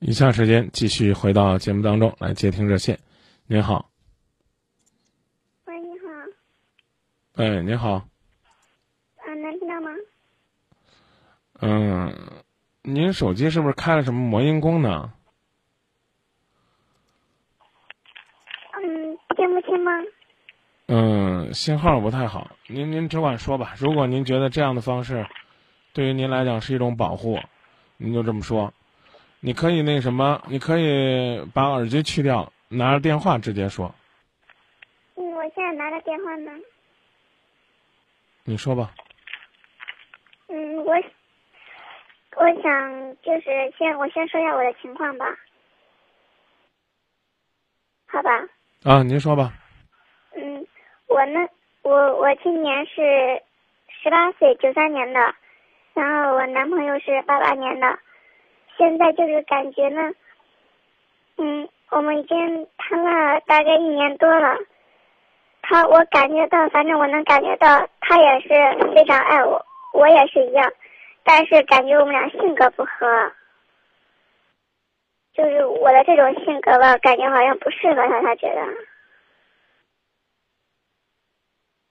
以下时间继续回到节目当中来接听热线。您好，喂，你好，哎，您好，啊，能听到吗？嗯，您手机是不是开了什么魔音功能？嗯，听不清吗？嗯，信号不太好，您您只管说吧。如果您觉得这样的方式对于您来讲是一种保护，您就这么说。你可以那什么，你可以把耳机去掉，拿着电话直接说。嗯，我现在拿着电话呢。你说吧。嗯，我我想就是先我先说一下我的情况吧，好吧？啊，您说吧。嗯，我呢，我我今年是十八岁，九三年的，然后我男朋友是八八年的，现在就是感觉呢，嗯，我们已经谈了大概一年多了，他我感觉到，反正我能感觉到他也是非常爱我，我也是一样，但是感觉我们俩性格不合，就是我的这种性格吧，感觉好像不适合他，他觉得。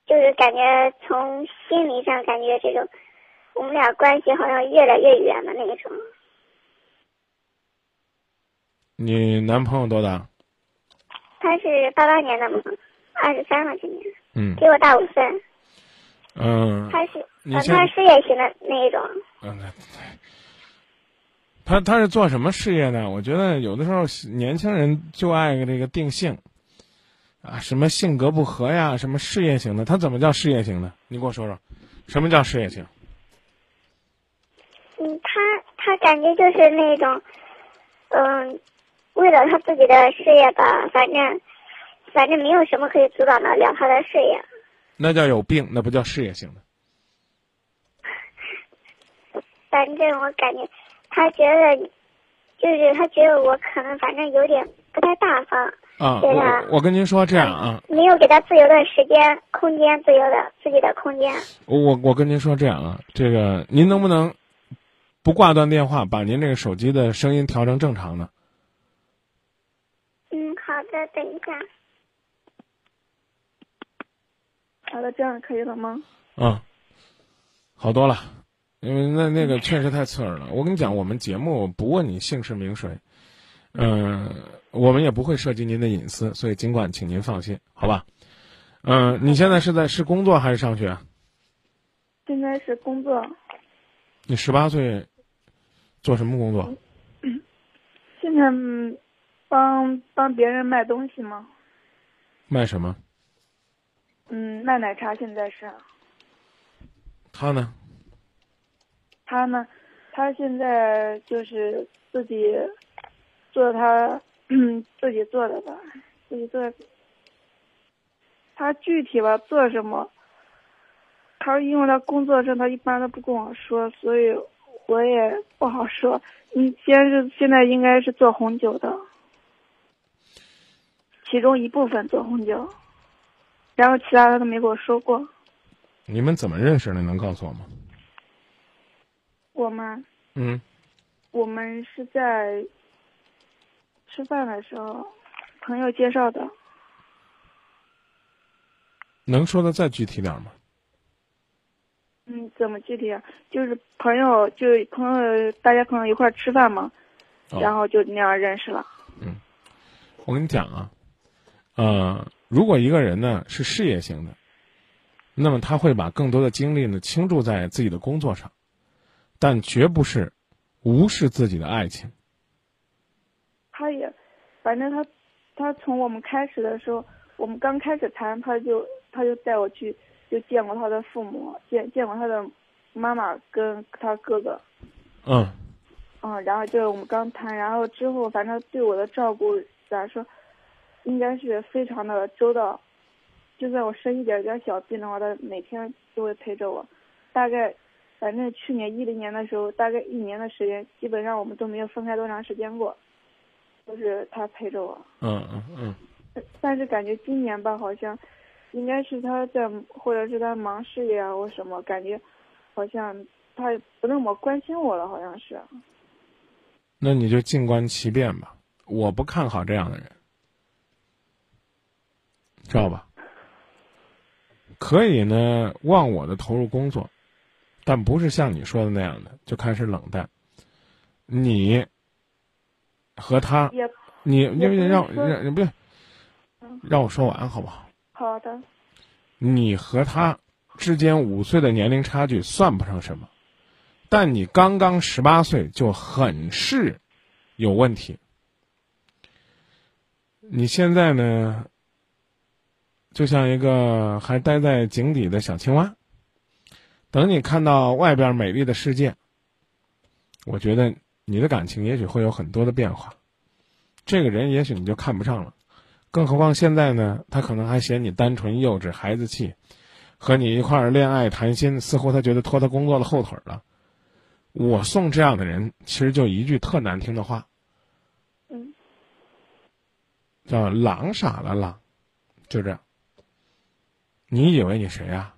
就是感觉从心理上感觉这种，我们俩关系好像越来越远的那一种。你男朋友多大？他是八八年的嘛，二十三了今年。嗯。比我大五岁。嗯。他是，他是事业型的那一种。嗯，他他是做什么事业的？我觉得有的时候年轻人就爱这个定性。啊，什么性格不合呀？什么事业型的？他怎么叫事业型的？你给我说说，什么叫事业型？嗯，他他感觉就是那种，嗯，为了他自己的事业吧，反正反正没有什么可以阻挡得了他的事业。那叫有病，那不叫事业型的。反正我感觉，他觉得，就是他觉得我可能反正有点不太大方。啊，我我跟您说这样啊，没有给他自由的时间、空间，自由的自己的空间。我我跟您说这样啊，这个您能不能不挂断电话，把您这个手机的声音调成正常的？嗯，好的，等一下。好的，这样可以了吗？嗯，好多了，因为那那个确实太刺耳了。我跟你讲，我们节目不问你姓氏名谁，嗯。我们也不会涉及您的隐私，所以尽管请您放心，好吧？嗯，你现在是在是工作还是上学？现在是工作。你十八岁，做什么工作？现在帮帮别人卖东西吗？卖什么？嗯，卖奶茶。现在是。他呢？他呢？他现在就是自己做他。嗯，自己做的吧，自己做。他具体吧做什么？他因为他工作上他一般都不跟我说，所以我也不好说。你先是现在应该是做红酒的，其中一部分做红酒，然后其他的都没跟我说过。你们怎么认识的？能告诉我吗？我们。嗯。我们是在。吃饭的时候，朋友介绍的。能说的再具体点吗？嗯，怎么具体啊？就是朋友，就朋友，大家朋友一块吃饭嘛，然后就那样认识了。嗯，我跟你讲啊，呃，如果一个人呢是事业型的，那么他会把更多的精力呢倾注在自己的工作上，但绝不是无视自己的爱情。他也，反正他，他从我们开始的时候，我们刚开始谈，他就他就带我去，就见过他的父母，见见过他的妈妈跟他哥哥。嗯。嗯，然后就是我们刚谈，然后之后反正对我的照顾咋说，应该是非常的周到。就算我生一点点小病的话，他每天都会陪着我。大概，反正去年一零年的时候，大概一年的时间，基本上我们都没有分开多长时间过。都是他陪着我。嗯嗯嗯。但是感觉今年吧，好像，应该是他在，或者是他忙事业啊或什么，感觉，好像他不那么关心我了，好像是。那你就静观其变吧。我不看好这样的人，知道吧？可以呢，忘我的投入工作，但不是像你说的那样的就开始冷淡。你和他，你你因为让也不是让我说完好不好？好的，你和他之间五岁的年龄差距算不上什么，但你刚刚十八岁就很是有问题。你现在呢，就像一个还待在井底的小青蛙，等你看到外边美丽的世界，我觉得你的感情也许会有很多的变化。这个人也许你就看不上了。更何况现在呢，他可能还嫌你单纯幼稚、孩子气，和你一块儿恋爱谈心，似乎他觉得拖他工作的后腿了。我送这样的人，其实就一句特难听的话，嗯，叫“狼傻了狼”，就这样。你以为你谁呀、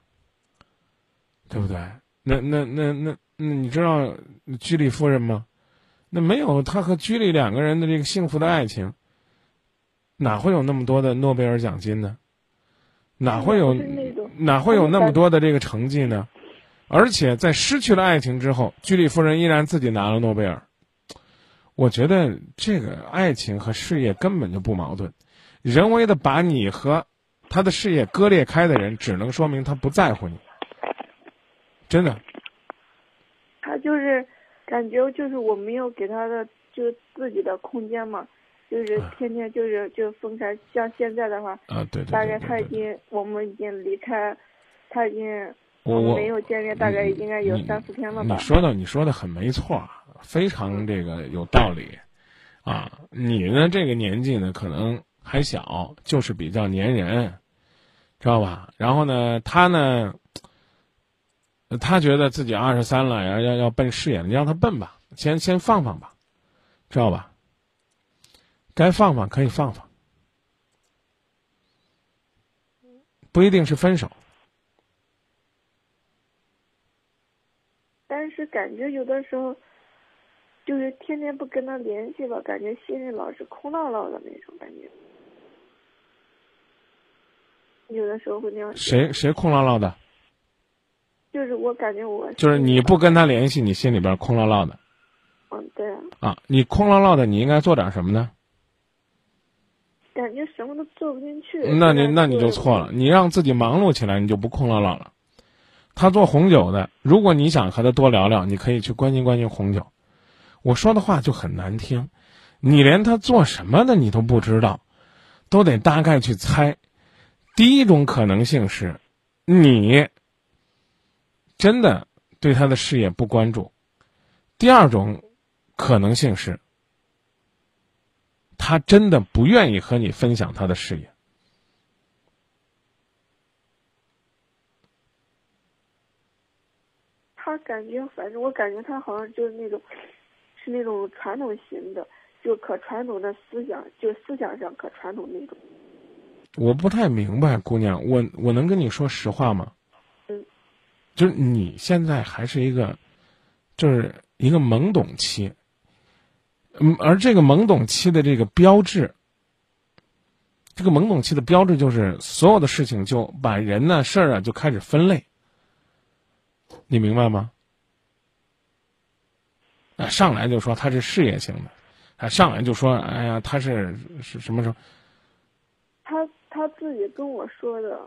对不对？那那那那那，你知道居里夫人吗？那没有他和居里两个人的这个幸福的爱情，哪会有那么多的诺贝尔奖金呢？哪会有哪会有那么多的这个成绩呢？而且在失去了爱情之后，居里夫人依然自己拿了诺贝尔。我觉得这个爱情和事业根本就不矛盾，人为的把你和他的事业割裂开的人，只能说明他不在乎你。真的，他就是感觉就是我没有给他的就是自己的空间嘛，就是啊天天就是就分开。像现在的话，啊，对大概他已经我们已经离开，他已经我我们没有见面，大概应该有三四天了吧你。说的你说的很没错，非常这个有道理，啊，你呢这个年纪呢可能还小，就是比较粘人，知道吧？然后呢，他呢，他觉得自己二十三了，要要要奔事业，你让他奔吧，先先放放吧，知道吧？该放放可以放放，不一定是分手。但是感觉有的时候，就是天天不跟他联系吧，感觉心里老是空落落的那种感觉。有的时候会那样，谁谁空落落的？就是我感觉我就是你不跟他联系，你心里边空落落的嗯，对啊，啊！你空落落的，你应该做点什么呢？感觉什么都做不进去。那你那你就错了，你让自己忙碌起来，你就不空落落了。他做红酒的，如果你想和他多聊聊，你可以去关心关心红酒。我说的话就很难听，你连他做什么的你都不知道，都得大概去猜。第一种可能性是，你真的对他的事业不关注；第二种可能性是，他真的不愿意和你分享他的事业。他感觉，反正我感觉他好像就是那种，是那种传统型的，就可传统的思想，就思想上可传统那种。我不太明白，姑娘，我我能跟你说实话吗？嗯，就是你现在还是一个，就是一个懵懂期，嗯，而这个懵懂期的这个标志，这个懵懂期的标志就是所有的事情就把人呢事儿啊就开始分类，你明白吗？啊，上来就说他是事业型的，啊，上来就说，哎呀，他是是什么什么？他他自己跟我说的，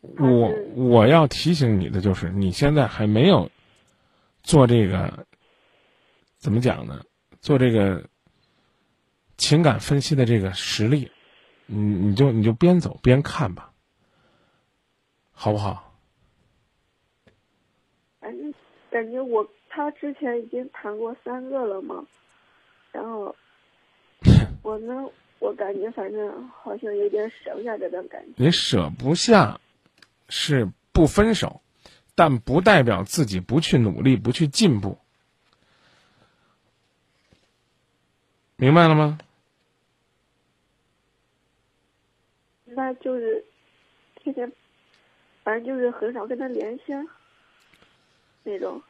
我我要提醒你的就是，你现在还没有做这个怎么讲呢？做这个情感分析的这个实力，你你就你就边走边看吧，好不好？反正感觉我他之前已经谈过三个了嘛，然后 我呢，我感觉反正好像有点舍不下这段感情。你舍不下是不分手，但不代表自己不去努力、不去进步，明白了吗？那就是天天，反正就是很少跟他联系啊那种。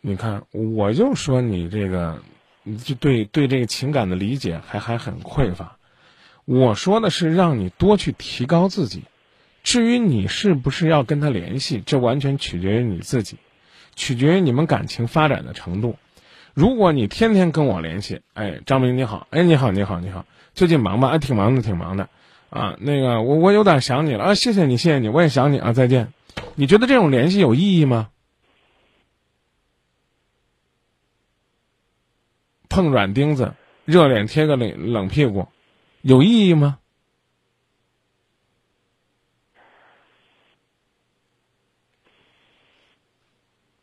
你看，我就说你这个你你就对对这个情感的理解还还很匮乏。我说的是让你多去提高自己，至于你是不是要跟他联系，这完全取决于你自己，取决于你们感情发展的程度。如果你天天跟我联系，哎，张明你好，哎你好你好你好，最近忙吧？哎，挺忙的挺忙的，啊，那个我我有点想你了啊，谢谢你谢谢你，我也想你啊，再见。你觉得这种联系有意义吗？碰软钉子，热脸贴个冷冷屁股，有意义吗？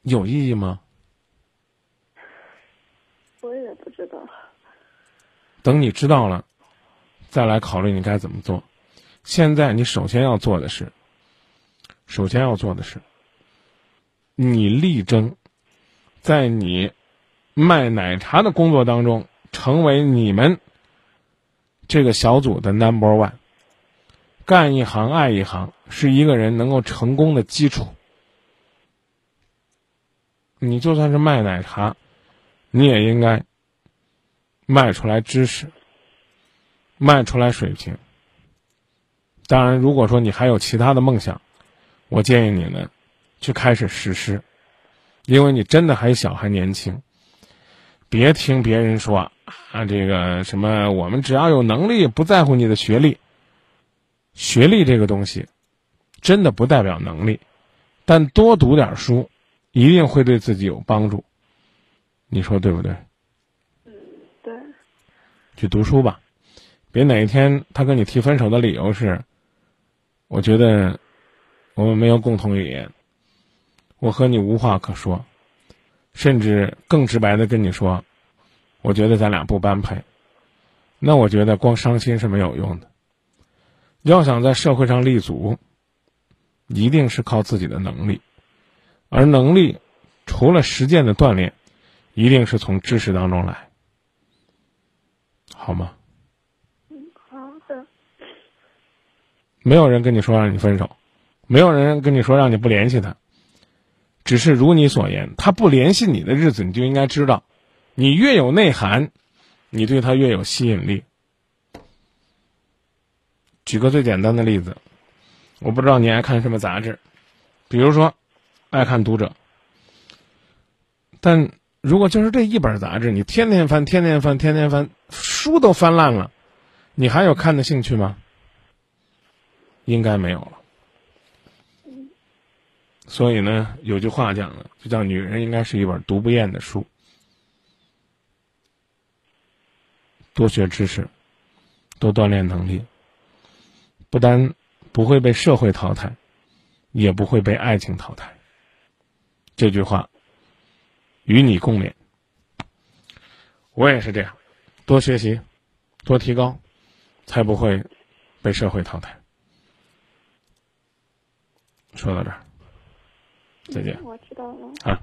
有意义吗？我也不知道。等你知道了，再来考虑你该怎么做。现在你首先要做的是，首先要做的是，你力争在你卖奶茶的工作当中成为你们这个小组的 number one。干一行爱一行是一个人能够成功的基础。你就算是卖奶茶，你也应该卖出来知识，卖出来水平。当然，如果说你还有其他的梦想，我建议你呢，去开始实施，因为你真的还小还年轻。别听别人说啊，这个什么，我们只要有能力，不在乎你的学历。学历这个东西，真的不代表能力，但多读点书。一定会对自己有帮助，你说对不对？嗯，对。去读书吧，别哪一天他跟你提分手的理由是，我觉得我们没有共同语言，我和你无话可说，甚至更直白的跟你说，我觉得咱俩不般配。那我觉得光伤心是没有用的，要想在社会上立足，一定是靠自己的能力。而能力，除了实践的锻炼，一定是从知识当中来，好吗？嗯，好的。没有人跟你说让你分手，没有人跟你说让你不联系他，只是如你所言，他不联系你的日子，你就应该知道，你越有内涵，你对他越有吸引力。举个最简单的例子，我不知道你爱看什么杂志，比如说。爱看读者，但如果就是这一本杂志，你天天翻，天天翻，天天翻，书都翻烂了，你还有看的兴趣吗？应该没有了。所以呢，有句话讲了，就叫女人应该是一本读不厌的书，多学知识，多锻炼能力，不但不会被社会淘汰，也不会被爱情淘汰。这句话与你共勉，我也是这样，多学习，多提高，才不会被社会淘汰。说到这儿，再见。我知道了。啊。